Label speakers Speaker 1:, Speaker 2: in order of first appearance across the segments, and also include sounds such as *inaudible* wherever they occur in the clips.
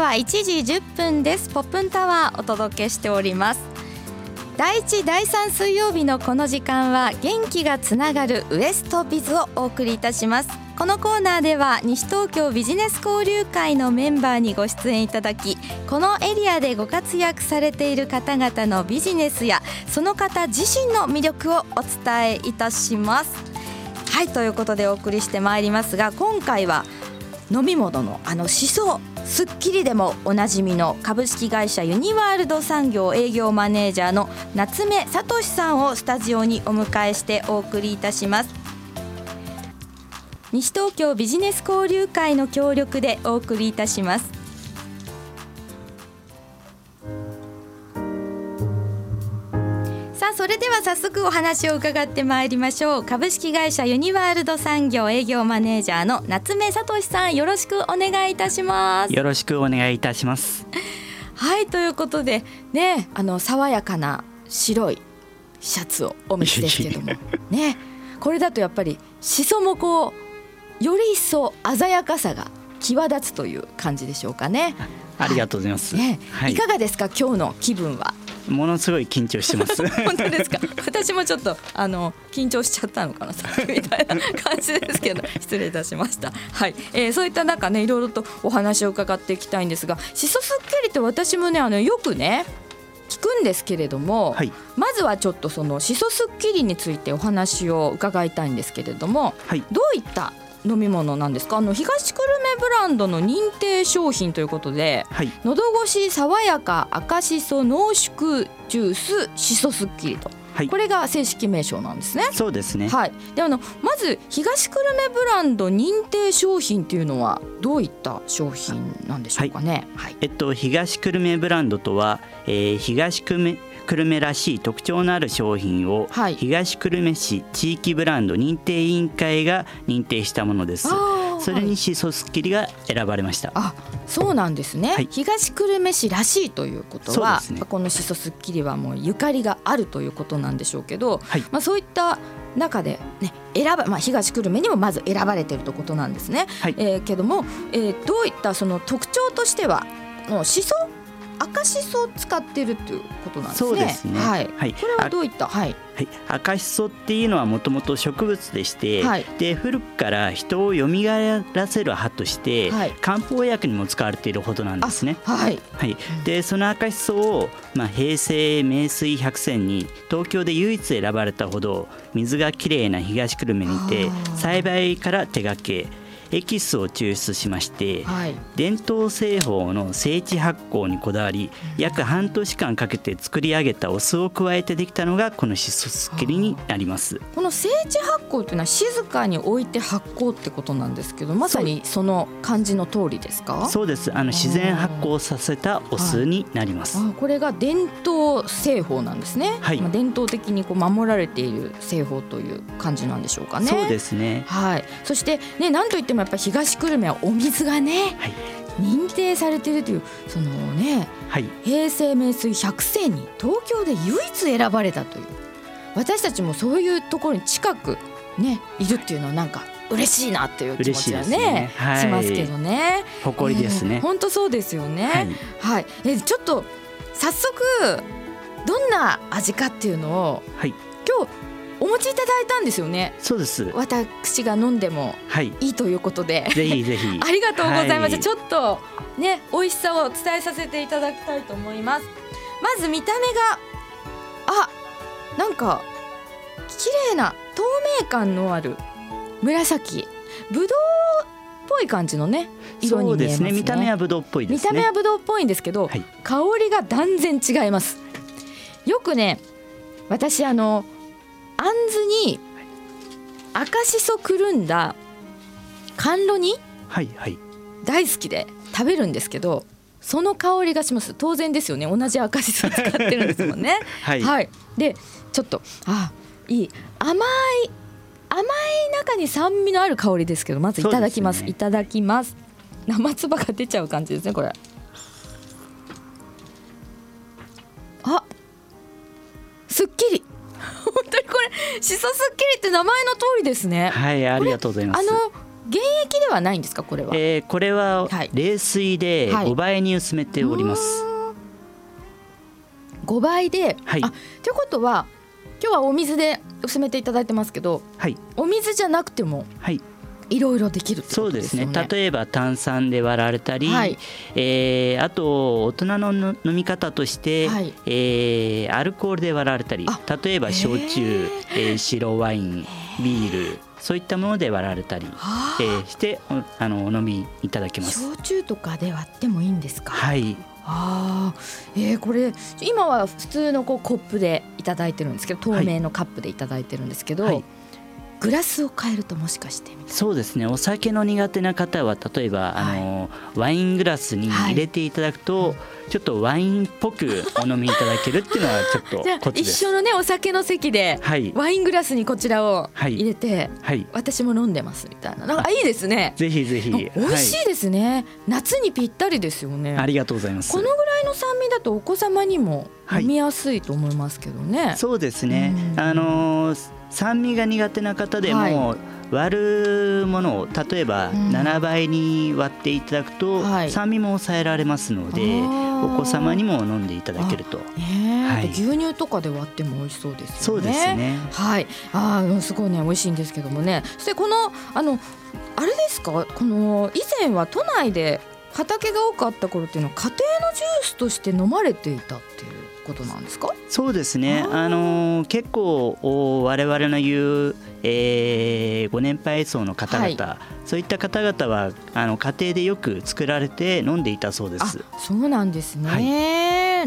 Speaker 1: は1時10分です。ポップンタワーお届けしております。第1第3水曜日のこの時間は元気がつながるウエストビズをお送りいたします。このコーナーでは西東京ビジネス交流会のメンバーにご出演いただきこのエリアでご活躍されている方々のビジネスやその方自身の魅力をお伝えいたします。はいということでお送りしてまいりますが今回は飲み物のあのしそスッキリでもおなじみの株式会社ユニワールド産業営業マネージャーの夏目聡さんをスタジオにお迎えしてお送りいたします。西東京ビジネス交流会の協力でお送りいたします。は早速お話を伺ってまいりましょう。株式会社ユニワールド産業営業マネージャーの夏目聡さんよろしくお願いいたします。
Speaker 2: よろしくお願いいたします。
Speaker 1: はいということでねあの爽やかな白いシャツをお召しですけども。ねこれだとやっぱりしそもこうより一層鮮やかさが際立つという感じでしょうかね。
Speaker 2: ありがとうございます、
Speaker 1: ね、い、かがですか？今日の気分は
Speaker 2: ものすごい緊張してます。*laughs*
Speaker 1: 本当ですか？私もちょっとあの緊張しちゃったのかなさっきみたいな感じですけど。*laughs* 失礼いたしました。はい、えー、そういった中ねいろいろとお話を伺っていきたいんですがしそすっきりって私もねあのよくね聞くんですけれども、はい、まずはちょっとそのしそすっきりについてお話を伺いたいんですけれども、はい、どういった飲み物なんですか？あの東久留米ブランドの認定商品ということで、はい、喉越し爽やか赤しそ濃縮ジュースしそすっきりと。はい、これが正式名称なんですね。
Speaker 2: そうですね。
Speaker 1: はい。であのまず東久留米ブランド認定商品っていうのはどういった商品なんでしょうかね？
Speaker 2: はい。はい、えっと東久留米ブランドとは、えー、東久留米久留米らしい特徴のある商品を、はい、東久留米市地域ブランド認定委員会が認定したものです。それにしそすっきりが選ばれました。
Speaker 1: あ、そうなんですね。はい、東久留米市らしいということは、ね、このしそすっきりはもうゆかりがあるということなんでしょうけど、はい、まあそういった中でね選ばまあ東久留米にもまず選ばれているということなんですね。はい、えー、けども、えー、どういったその特徴としては、もうしそ赤しそを使ってるということなんですね。そうですね。はい。はい、これはどういった？はい。
Speaker 2: はい、赤しそっていうのはもともと植物でして、はい、で古くから人を蘇らせる葉として、はい、漢方薬にも使われているほどなんですね。はい、はい、でその赤しそを、まあ、平成名水百選に東京で唯一選ばれたほど水がきれいな東久留米にて栽培から手掛けエキスを抽出しまして、はい、伝統製法の精地発酵にこだわり約半年間かけて作り上げたお酢を加えてできたのがこのしそすきりになります。
Speaker 1: この精地発酵というのは静かに置いて発酵ってことなんですけどまさにその漢字の通りですか？
Speaker 2: そうです。あの自然発酵させたお酢になります、
Speaker 1: はい、これが伝統製法なんですね、はい、まあ、伝統的にこう守られている製法という感じなんでしょうかね。
Speaker 2: そうですね。
Speaker 1: はい。そしてねなんといってもやっぱ東久留米はお水がね、はい、認定されているというそのね、はい、平成名水百選に東京で唯一選ばれたという。私たちもそういうところに近くねいるっていうのはなんか嬉しいなっていう気持ちはねね、はい、しますけどね。
Speaker 2: 誇りですね。
Speaker 1: 本当、そうですよね。はい、はい、えちょっと早速どんな味かっていうのを、はい、今日お持ちいただいたんですよね。
Speaker 2: そうです。
Speaker 1: 私が飲んでもいいということで、
Speaker 2: ぜひぜひ *laughs*
Speaker 1: ありがとうございます。はい、ちょっとね美味しさを伝えさせていただきたいと思います。まず見た目があなんか綺麗な透明感のある紫ぶどうっぽい感じのね色に見えますね。
Speaker 2: ね見た目はぶどうっぽいです
Speaker 1: ね。見た目はぶどうっぽいんですけど、はい、香りが断然違います。よくね私あのあんずに赤しそくるんだ甘露煮大好きで食べるんですけどその香りがします。当然ですよね。同じ赤しそ使ってるんですもんね。*laughs* はい、はい、でちょっとあいい。甘い甘い中に酸味のある香りですけどまずいただきます、ね、いただきます。生唾が出ちゃう感じですねこれしそすっきりって名前の通りですね。
Speaker 2: はいありがとうございます。
Speaker 1: あの原液ではないんですかこれは、
Speaker 2: えー、これは冷水で5倍に薄めております、は
Speaker 1: い、5倍で、はい、あということは今日はお水で薄めていただいてますけど、はい、お水じゃなくても、はい、いろいろできる、ね、
Speaker 2: そうですね。例えば炭酸で割られたり、はい、えー、あと大人の飲み方として、はい、えー、アルコールで割られたり例えば焼酎、えー、白ワインビールそういったもので割られたり、えー、してあのお飲みいただけます。
Speaker 1: 焼酎とかで割ってもいいんですか？
Speaker 2: はい。
Speaker 1: あえー、これ今は普通のこうコップでいただいてるんですけど透明のカップでいただいてるんですけど、はいグラスを変えるともしかして
Speaker 2: そうですね。お酒の苦手な方は例えば、はい、あのワイングラスに入れていただくと、はい、ちょっとワインっぽくお飲みいただけるっていうのはちょっと *laughs* コツです。
Speaker 1: 一緒のねお酒の席で、はい、ワイングラスにこちらを入れて、はい、私も飲んでますみたいな。なんかいいですね。
Speaker 2: ぜひぜひ。美
Speaker 1: 味しいですね、夏にぴったりですよね。
Speaker 2: ありがとうございます。
Speaker 1: このぐらいの酸味だとお子様にも飲みやすいと思いますけどね、
Speaker 2: そうですね。あのー酸味が苦手な方でも、割るものを例えば7倍に割っていただくと、酸味も抑えられますのでお子様にも飲んでいただけると、
Speaker 1: はい、牛乳とかで割っても美味しそうですよね。
Speaker 2: そうですね。
Speaker 1: はい。あすごいね美味しいんですけどもね。そしてこのあのあれですか？この以前は都内で畑が多かった頃っていうのは家庭のジュースとして飲まれていたっていうことなんですか？
Speaker 2: そうですね。あの結構我々の言う、えー、ご年配層の方々、はい、そういった方々はあの家庭でよく作られて飲んでいたそうです。
Speaker 1: そうなんですね、はい、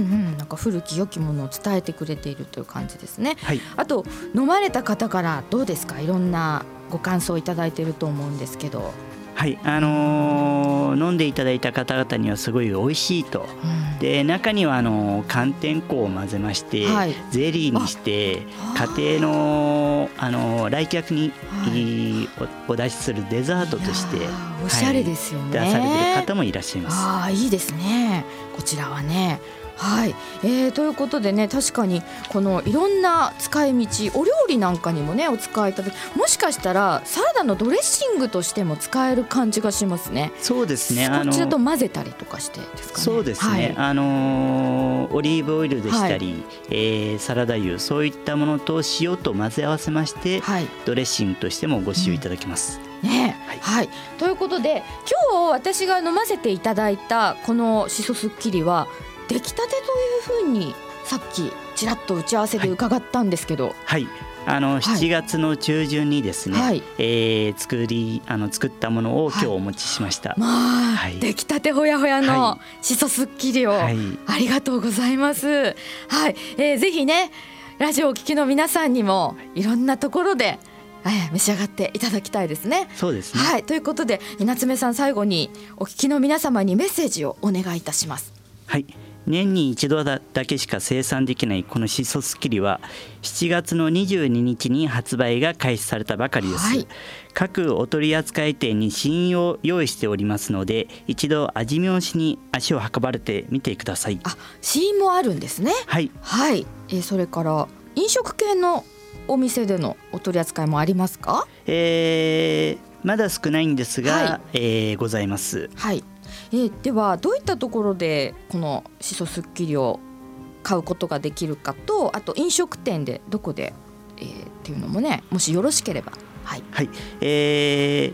Speaker 1: うん、なんか古き良きものを伝えてくれているという感じですね、はい、あと飲まれた方からどうですか？いろんなご感想をいただいていると思うんですけど
Speaker 2: はいあのー、飲んでいただいた方々にはすごい美味しいと、うん、で中にはあの寒天粉を混ぜまして、はい、ゼリーにして家庭のあの来客に、はい、お出しするデザートとして
Speaker 1: おしゃれですよね、
Speaker 2: はい、出されてる方もいらっしゃいます。
Speaker 1: あいいですね。こちらはねはい、えー、ということでね確かにこのいろんな使い道お料理なんかにもねお使いいただきもしかしたらサラダのドレッシングとしても使える感じがしますね。
Speaker 2: そうですね。
Speaker 1: こちらと混ぜたりとかしてですかね。
Speaker 2: そうですね、はい、あのー、オリーブオイルでしたり、はい、えー、サラダ油そういったものと塩と混ぜ合わせまして、はい、ドレッシングとしてもご使用いただけます、
Speaker 1: うん。ね。はい、はい、ということで今日私が飲ませていただいたこのしそすっきりは出来たてというふうにさっきちらっと打ち合わせで伺ったんですけど。
Speaker 2: はい、はいあの7月の中旬にですね、はい、えー、作りあの作ったものを今日お持ちしました。はい、
Speaker 1: まあ、はい、出来たてほやほやのしそすっきりを、はい、ありがとうございます。はい、えー、ぜひねラジオをお聞きの皆さんにもいろんなところで。えー、召し上がっていただきたいですね。
Speaker 2: そうですね。
Speaker 1: はい、ということで夏目さん最後にお聞きの皆様にメッセージをお願いいたします。
Speaker 2: はい、年に一度だけしか生産できないこのしそスキリは7月の22日に発売が開始されたばかりです、はい、各お取り扱い店に試飲を用意しておりますので一度味見をしに足を運ばれてみてください。
Speaker 1: あ試飲もあるんですね。
Speaker 2: はい。
Speaker 1: はい、えー、それから飲食系のお店でのお取り扱いもありますか？
Speaker 2: えー、まだ少ないんですが、はい、えー、ございます。
Speaker 1: はいえー、ではどういったところでこのしそすっきりを買うことができるかとあと飲食店でどこで、えー、っていうのもねもしよろしければ。はい、
Speaker 2: はい。えー、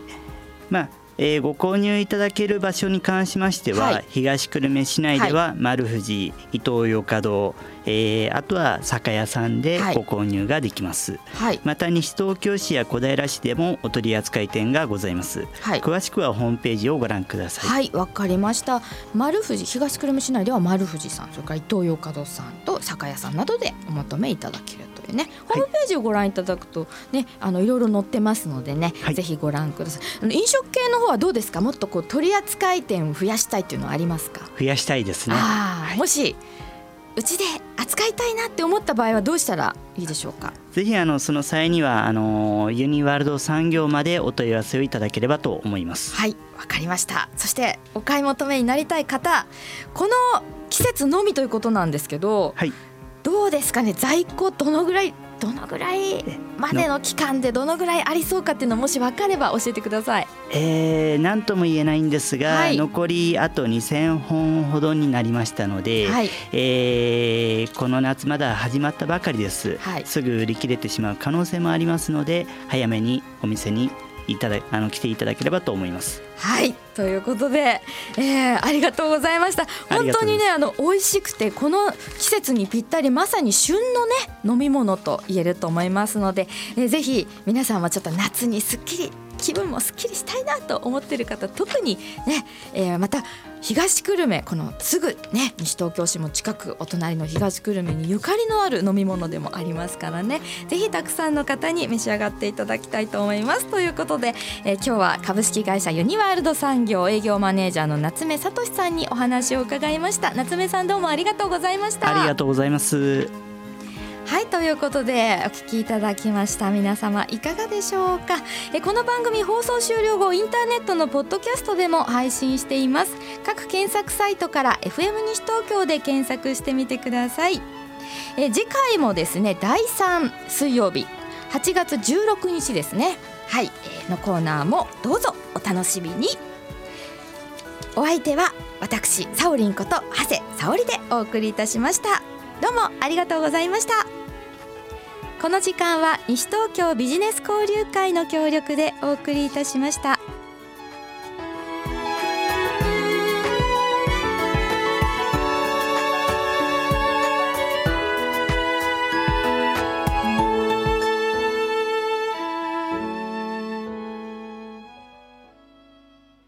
Speaker 2: まあえー、ご購入いただける場所に関しましては、はい、東久留米市内では丸藤、伊東洋華堂、えー、あとは酒屋さんでご購入ができます、はい、また西東京市や小平市でもお取り扱い店がございます、はい、詳しくはホームページをご覧ください。
Speaker 1: はいわかりました。丸藤東久留米市内では丸藤さんそれから伊東洋華堂さんと酒屋さんなどでお求めいただけるというね。ホームページをご覧いただくとねあのいろいろ載ってますのでね、はい、ぜひご覧ください。飲食系の方はどうですか？もっとこう取り扱い店を増やしたいっていうのはありますか？
Speaker 2: 増やしたいですね、
Speaker 1: はい、もしうちで扱いたいなって思った場合はどうしたらいいでしょうか？
Speaker 2: ぜひあのその際にはあのユニワールド産業までお問い合わせをいただければと思います。
Speaker 1: はいわかりました。そしてお買い求めになりたい方この季節のみということなんですけど、はい、どうですかね？在庫どのぐらいどのぐらいまでの期間でどのぐらいありそうかっていうのもし分かれば教えてください。
Speaker 2: えー、何とも言えないんですが、はい、残りあと2,000本ほどになりましたので、はい、えー、この夏まだ始まったばかりです、はい、すぐ売り切れてしまう可能性もありますので早めにお店にいただあの来ていただければと思います。
Speaker 1: はい。ということで、えー、ありがとうございました。本当にねあの美味しくてこの季節にぴったりまさに旬のね飲み物と言えると思いますので、えー、ぜひ皆さんはちょっと夏にすっきり気分もすっきりしたいなと思ってる方特にね、えー、また東久留米このすぐね西東京市も近くお隣の東久留米にゆかりのある飲み物でもありますからね。ぜひたくさんの方に召し上がっていただきたいと思います。ということで、えー、今日は株式会社ユニワールド産業営業マネージャーの夏目聡さんにお話を伺いました。夏目さんどうもありがとうございました。
Speaker 2: ありがとうございます。
Speaker 1: はいということでお聞きいただきました。皆様いかがでしょうか？えこの番組放送終了後インターネットのポッドキャストでも配信しています。各検索サイトから FM 西東京で検索してみてください。え次回もですね第3水曜日8月16日ですね。はい、えのコーナーもどうぞお楽しみに。お相手は私サオリンこと長谷沙織でお送りいたしました。どうもありがとうございました。この時間は西東京ビジネス交流会の協力でお送りいたしました。